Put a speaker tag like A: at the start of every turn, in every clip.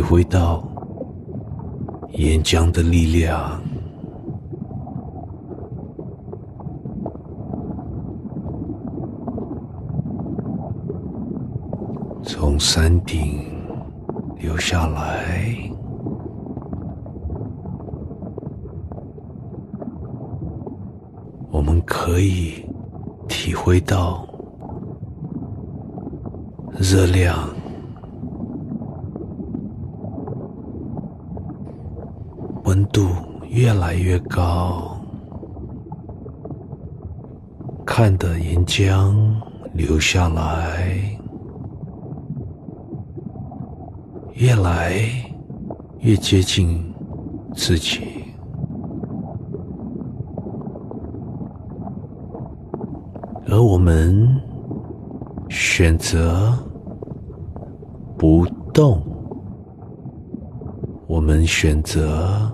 A: 体会到岩浆的力量，从山顶流下来，我们可以体会到热量。温度越来越高，看的岩浆流下来，越来越接近自己，而我们选择不动，我们选择。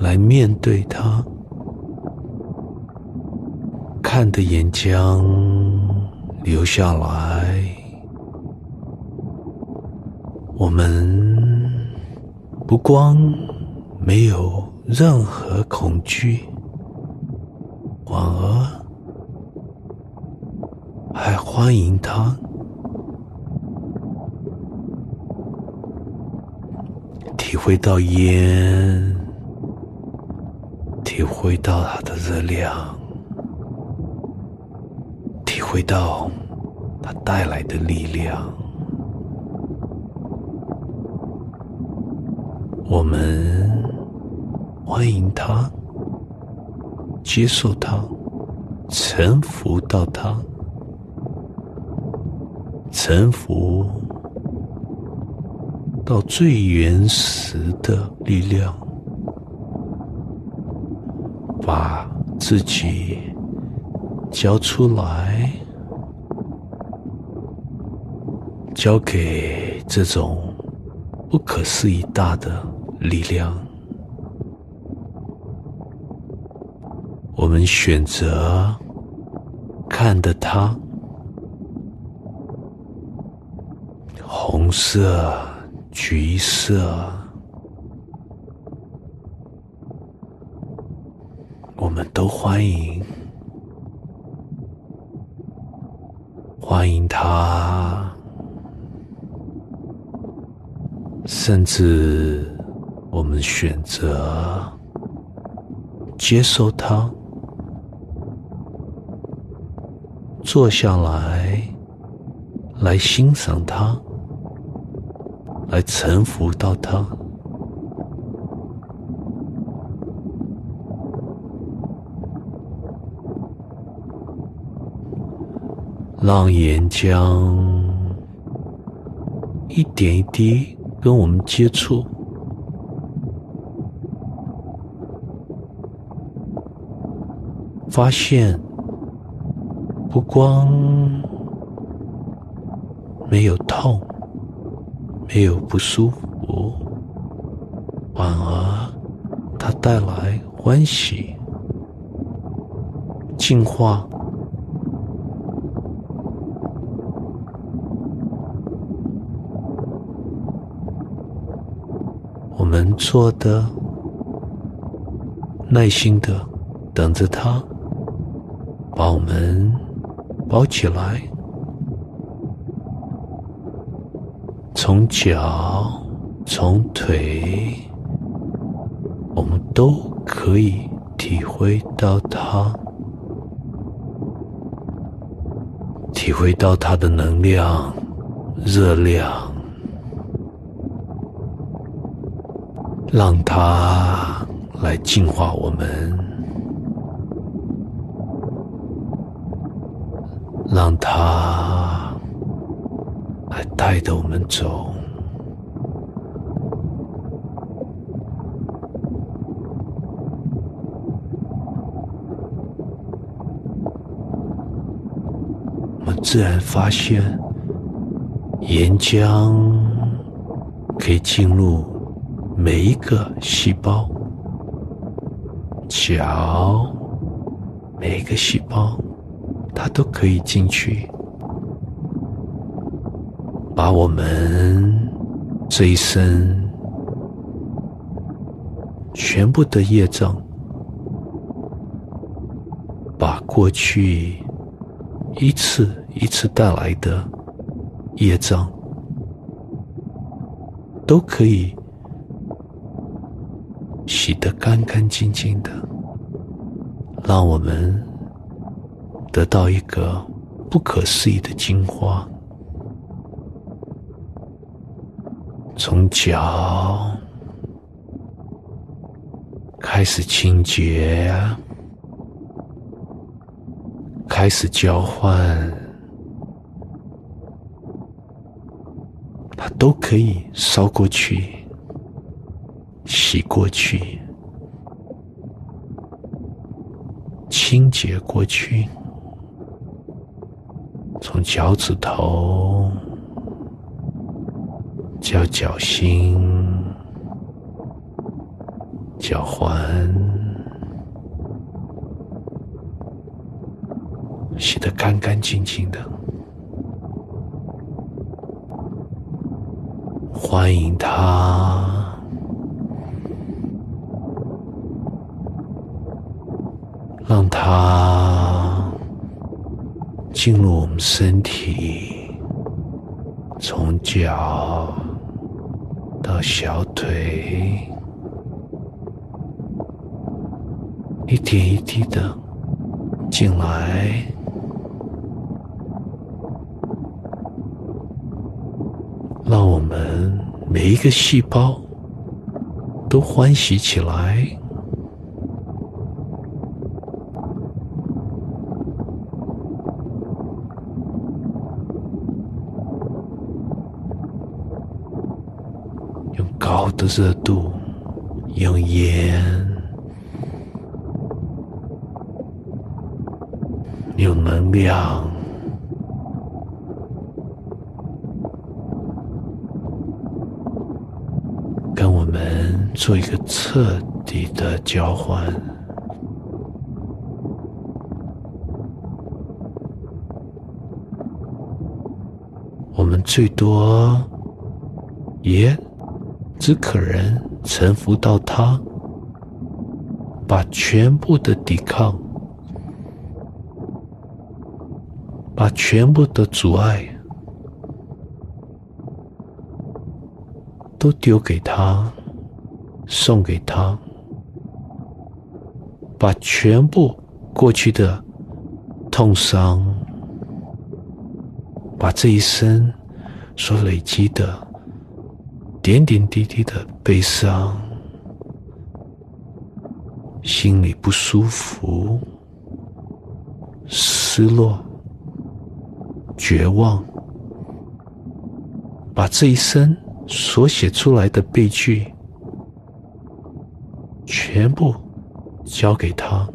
A: 来面对它，看的岩浆流下来，我们不光没有任何恐惧，反而还欢迎它，体会到烟。体会到它的热量，体会到它带来的力量，我们欢迎它，接受它，臣服到它，臣服到最原始的力量。把自己交出来，交给这种不可思议大的力量。我们选择看的它，红色、橘色。我们都欢迎，欢迎他，甚至我们选择接受他，坐下来，来欣赏他，来臣服到他。让岩浆一点一滴跟我们接触，发现不光没有痛，没有不舒服，反而它带来欢喜、净化。们做的，耐心的等着他把我们包起来，从脚从腿，我们都可以体会到他，体会到他的能量、热量。让它来净化我们，让它来带着我们走。我们自然发现，岩浆可以进入。每一个细胞，脚，每一个细胞，它都可以进去，把我们这一生全部的业障，把过去一次一次带来的业障，都可以洗得干干净净的，让我们得到一个不可思议的精华。从脚开始清洁，开始交换，它都可以烧过去，洗过去，清洁过去，从脚趾头。叫脚心、脚环，洗得干干净净的。欢迎他，它进入我们身体，从脚。到小腿，一点一滴的进来，让我们每一个细胞都欢喜起来。的热度，用盐，用能量，跟我们做一个彻底的交换。我们最多也。只可能臣服到他，把全部的抵抗，把全部的阻碍，都丢给他，送给他，把全部过去的痛伤，把这一生所累积的。点点滴滴的悲伤，心里不舒服，失落，绝望，把这一生所写出来的悲剧，全部交给他，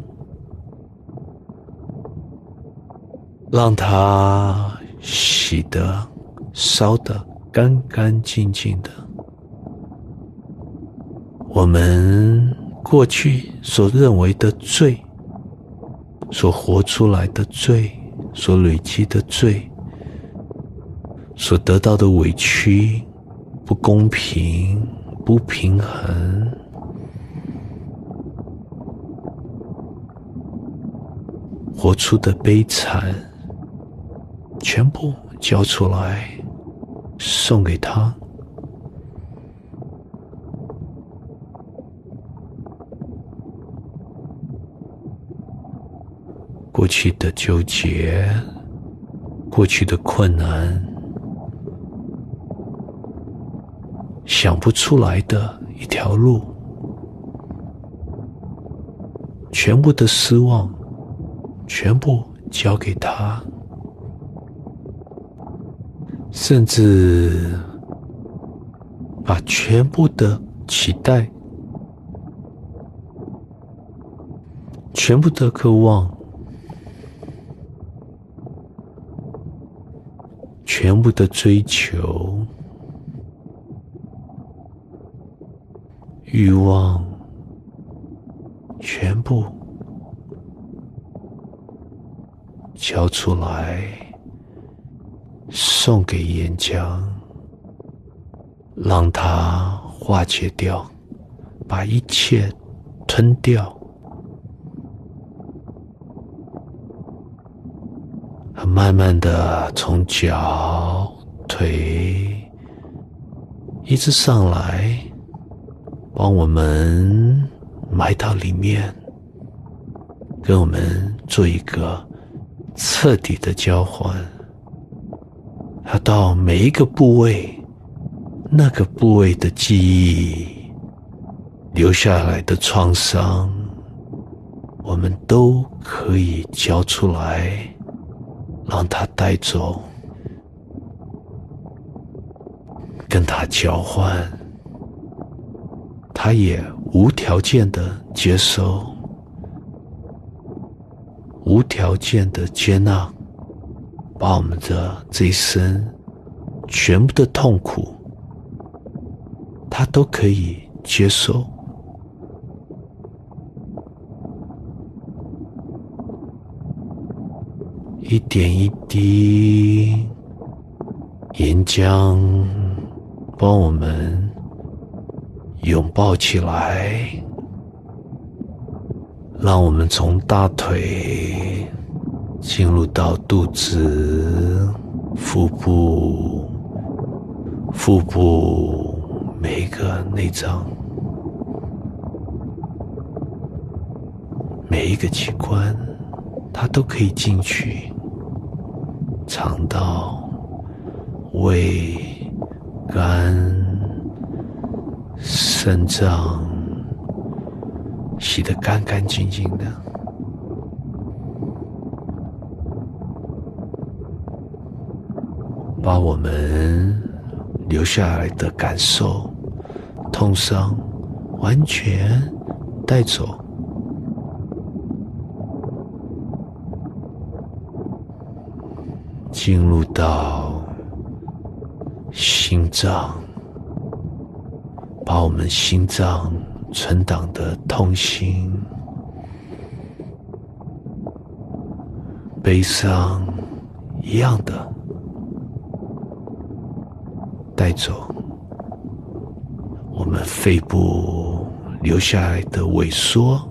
A: 让他洗的、烧的干干净净的。我们过去所认为的罪，所活出来的罪，所累积的罪，所得到的委屈、不公平、不平衡，活出的悲惨，全部交出来，送给他。过去的纠结，过去的困难，想不出来的一条路，全部的失望，全部交给他，甚至把全部的期待，全部的渴望。全部的追求、欲望，全部交出来，送给岩浆，让它化解掉，把一切吞掉。慢慢的从脚、腿一直上来，帮我们埋到里面，跟我们做一个彻底的交换。它到每一个部位，那个部位的记忆留下来的创伤，我们都可以交出来。让他带走，跟他交换，他也无条件的接受，无条件的接纳，把我们的这一生全部的痛苦，他都可以接受。一点一滴岩浆帮我们拥抱起来，让我们从大腿进入到肚子、腹部、腹部每一个内脏、每一个器官，它都可以进去。肠道、胃、肝、肾脏，洗得干干净净的，把我们留下来的感受、痛伤完全带走。进入到心脏，把我们心脏存档的痛心、悲伤一样的带走，我们肺部留下来的萎缩。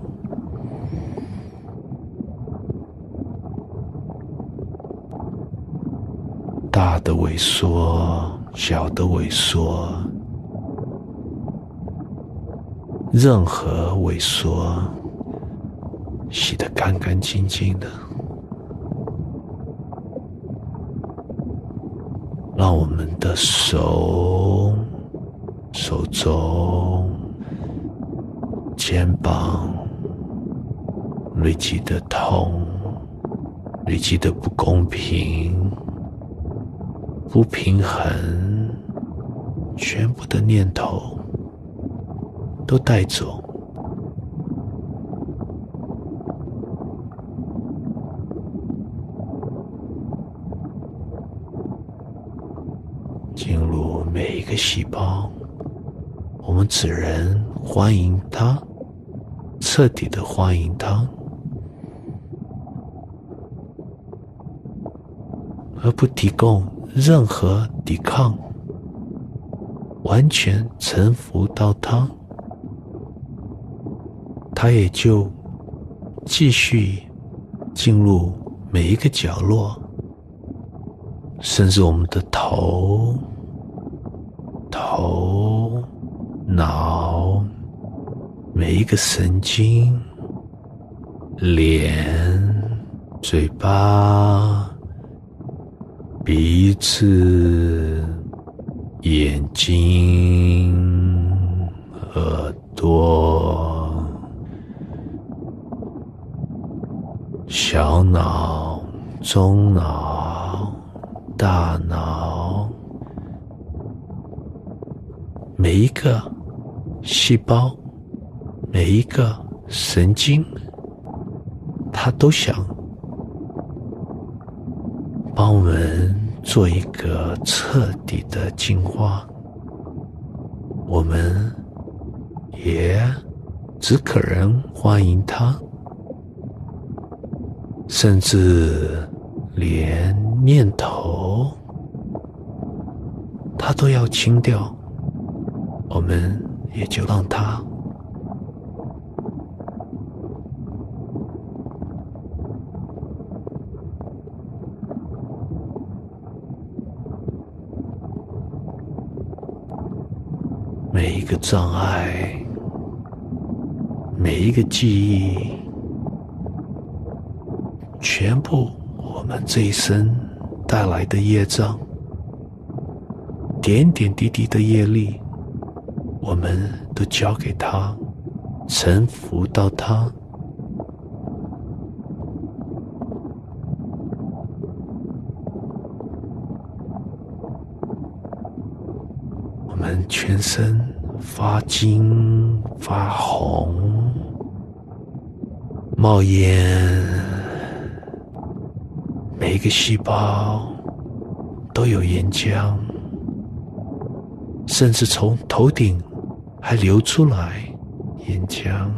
A: 大的萎缩，脚的萎缩，任何萎缩，洗得干干净净的，让我们的手、手肘、肩膀累积的痛，累积的不公平。不平衡，全部的念头都带走，进入每一个细胞。我们只能欢迎它，彻底的欢迎它，而不提供。任何抵抗，完全臣服到他，他也就继续进入每一个角落，甚至我们的头、头、脑，每一个神经、脸、嘴巴。鼻子、眼睛、耳朵、小脑、中脑、大脑，每一个细胞、每一个神经，它都想。帮我们做一个彻底的净化，我们也只可能欢迎他，甚至连念头他都要清掉，我们也就让它每一个障碍，每一个记忆，全部我们这一生带来的业障。点点滴滴的业力，我们都交给他，臣服到他。我们全身发金发红，冒烟，每一个细胞都有岩浆。甚至从头顶还流出来岩浆，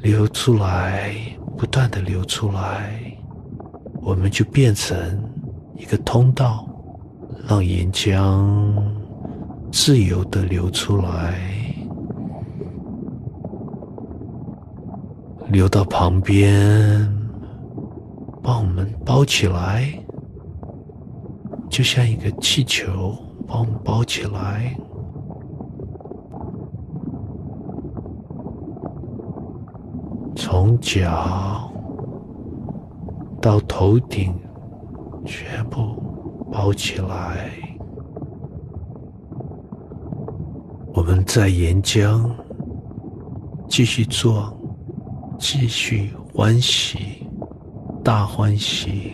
A: 流出来，不断的流出来，我们就变成一个通道，让岩浆自由的流出来，流到旁边，帮我们包起来，就像一个气球。帮我们包起来，从脚到头顶，全部包起来。我们在岩浆继续做，继续欢喜，大欢喜，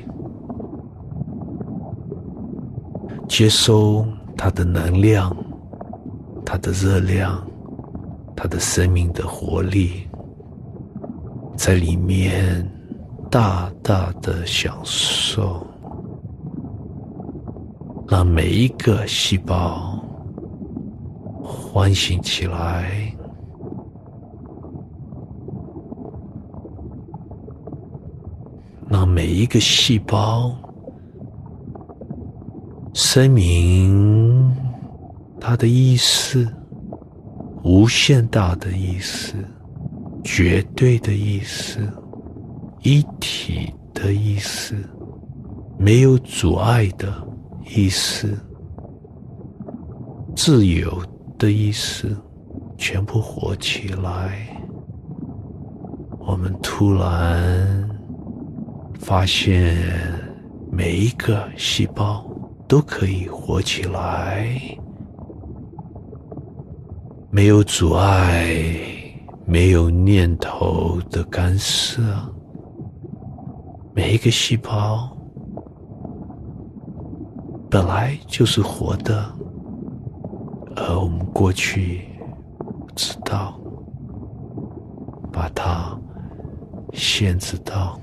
A: 接收。它的能量，它的热量，它的生命的活力，在里面大大的享受，让每一个细胞唤醒起来，让每一个细胞。声明，它的意思，无限大的意思，绝对的意思，一体的意思，没有阻碍的意思，自由的意思，全部活起来。我们突然发现，每一个细胞。都可以活起来，没有阻碍，没有念头的干涉，每一个细胞本来就是活的，而我们过去知道，把它限制到。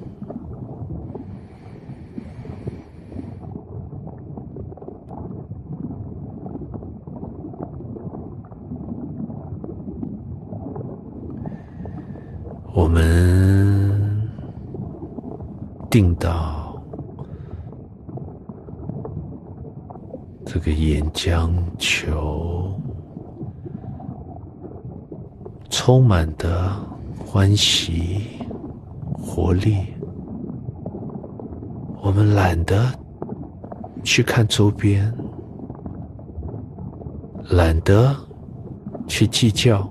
A: 我们定到这个岩浆球，充满的欢喜、活力。我们懒得去看周边，懒得去计较。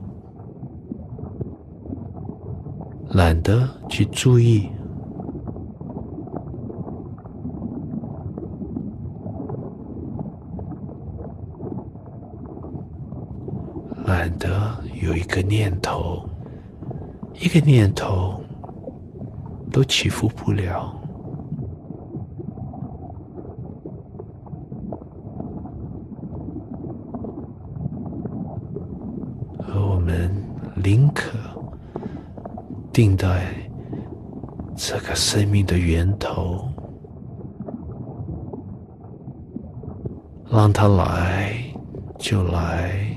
A: 懒得去注意，懒得有一个念头，一个念头都起伏不了，而我们宁可。定在这个生命的源头，让他来就来，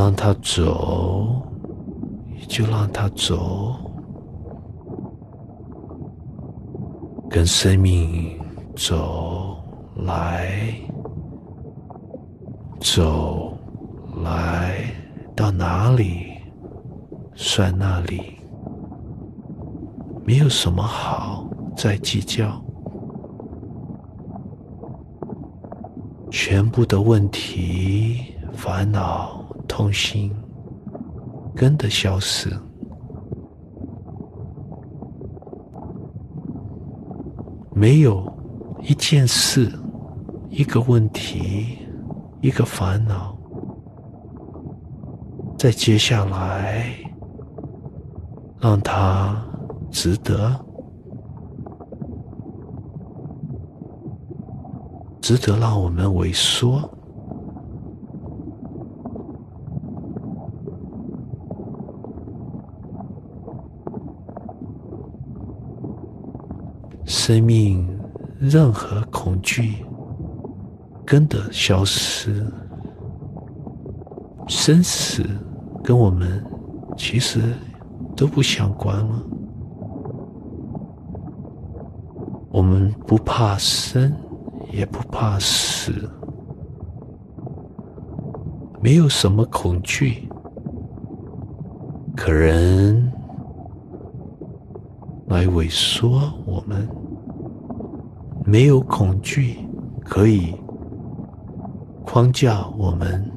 A: 让他走就让他走，跟生命走来走来到哪里算哪里，没有什么好再计较，全部的问题、烦恼、痛心，跟着消失。没有一件事、一个问题、一个烦恼，在接下来让它值得、值得让我们萎缩。生命任何恐惧跟着消失，生死跟我们其实都不相关了。我们不怕生，也不怕死，没有什么恐惧，可人来萎缩我们。没有恐惧可以框架我们，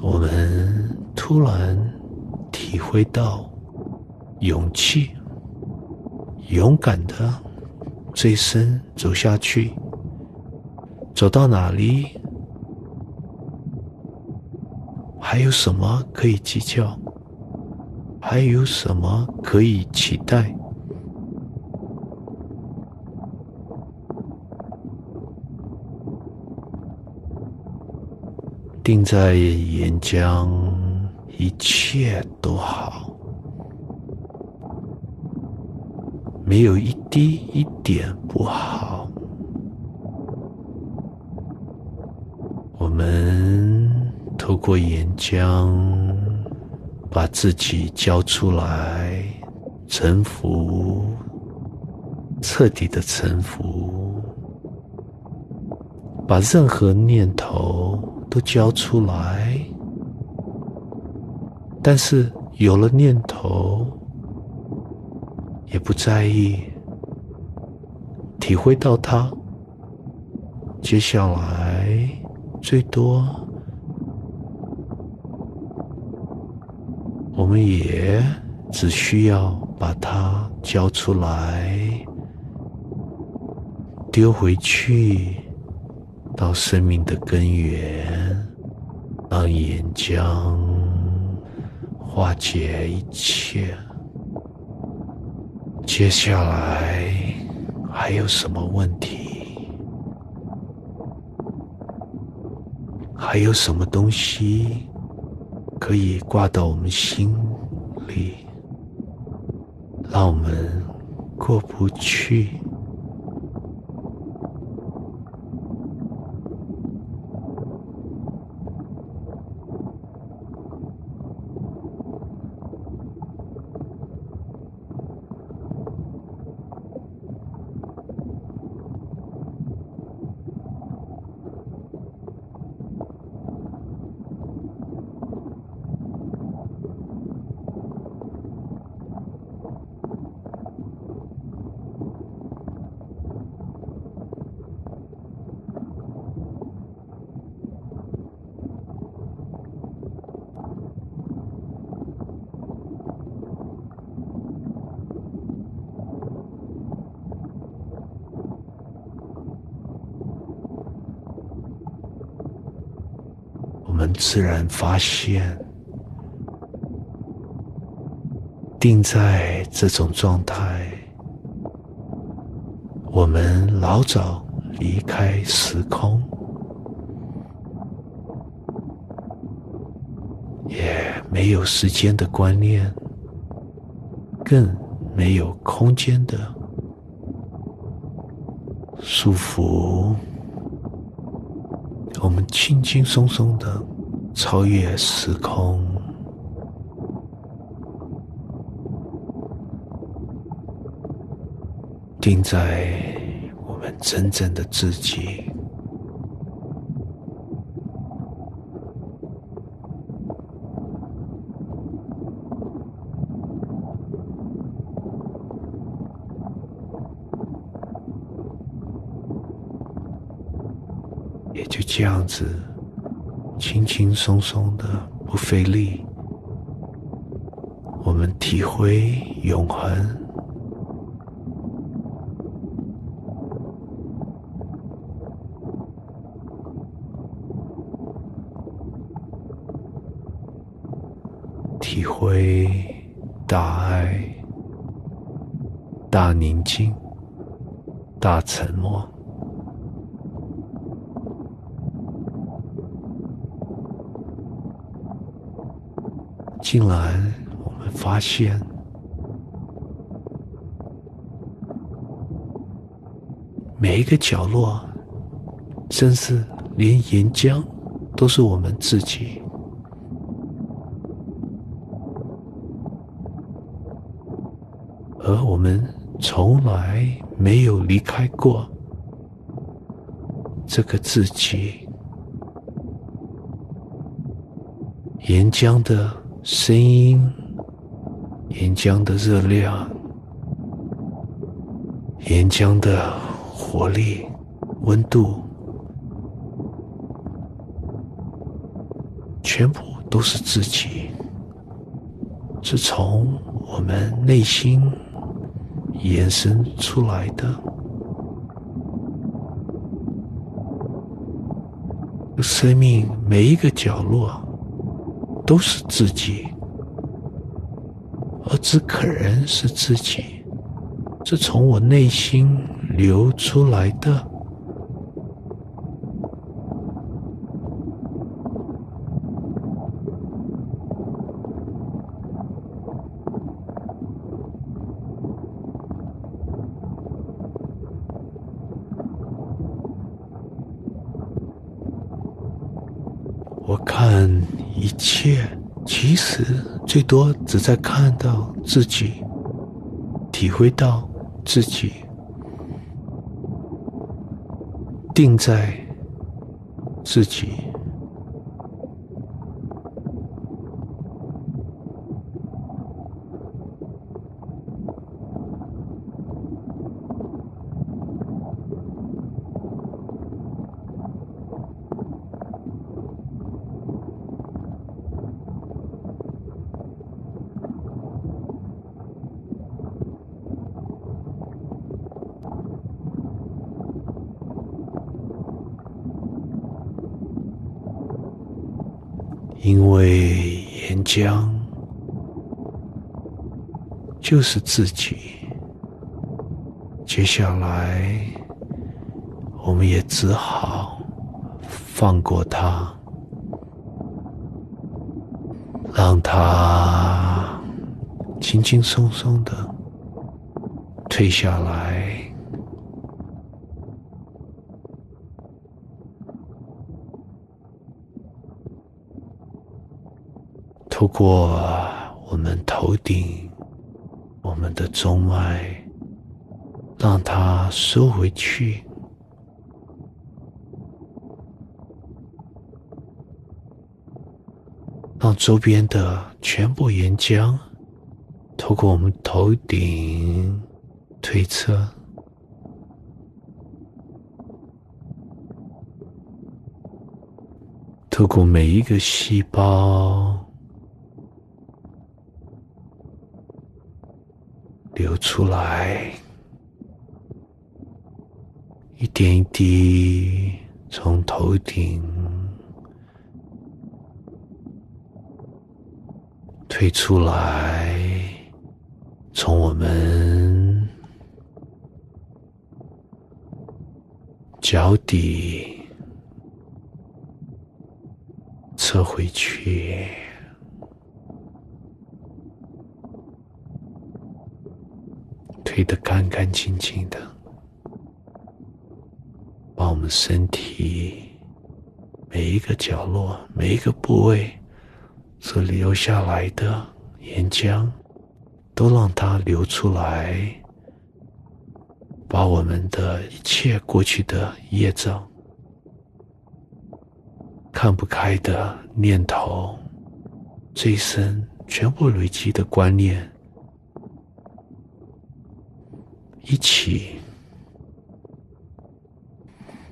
A: 我们突然体会到勇气，勇敢的这一生走下去。走到哪里，还有什么可以计较？还有什么可以期待？定在岩浆，一切都好，没有一滴一点不好。我们透过岩浆，把自己交出来，臣服，彻底的臣服，把任何念头都交出来。但是有了念头，也不在意，体会到它，接下来。最多，我们也只需要把它交出来，丢回去，到生命的根源，让岩浆化解一切。接下来还有什么问题？还有什么东西可以挂到我们心里，让我们过不去？我们自然发现，定在这种状态，我们老早离开时空，也没有时间的观念，更没有空间的束缚，我们轻轻松松的。超越时空，定在我们真正的自己。也就这样子，轻轻松松的，不费力，我们体会永恒，体会大爱、大宁静、大沉默。进来，我们发现每一个角落，甚至连岩浆都是我们自己，而我们从来没有离开过这个自己，岩浆的。声音、岩浆的热量、岩浆的活力、温度，全部都是自己，是从我们内心延伸出来的。生命每一个角落。都是自己，而只可人是自己，是从我内心流出来的。我看一切，其实最多只在看到自己，体会到自己，定在自己。为岩浆就是自己，接下来我们也只好放过他，让他轻轻松松的退下来。透过我们头顶，我们的中脉，让它收回去，让周边的全部岩浆透过我们头顶推测，透过每一个细胞。流出来，一点一滴从头顶退出来，从我们脚底撤回去。推得干干净净的，把我们身体每一个角落、每一个部位所留下来的岩浆，都让它流出来，把我们的一切过去的业障、看不开的念头、这一生全部累积的观念，一起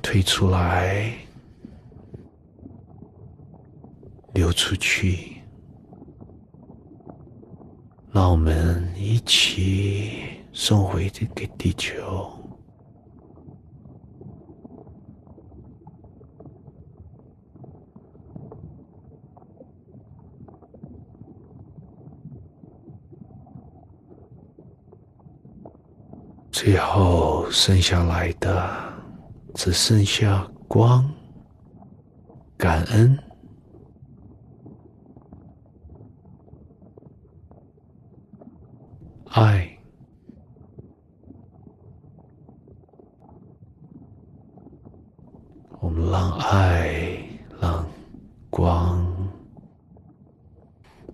A: 推出来。流出去，让我们一起送回这个地球。最后剩下来的，只剩下光、感恩。爱，我们让爱、让光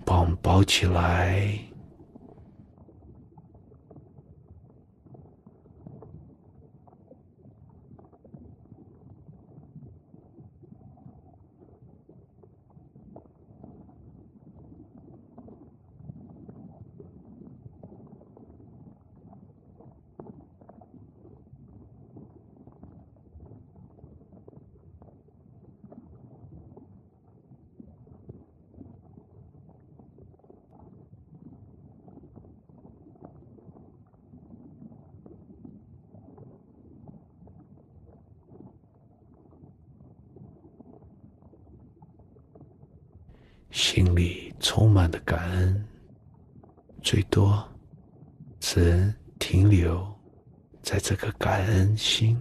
A: 把我们包起来。心里充满了感恩，最多只能停留在这个感恩心。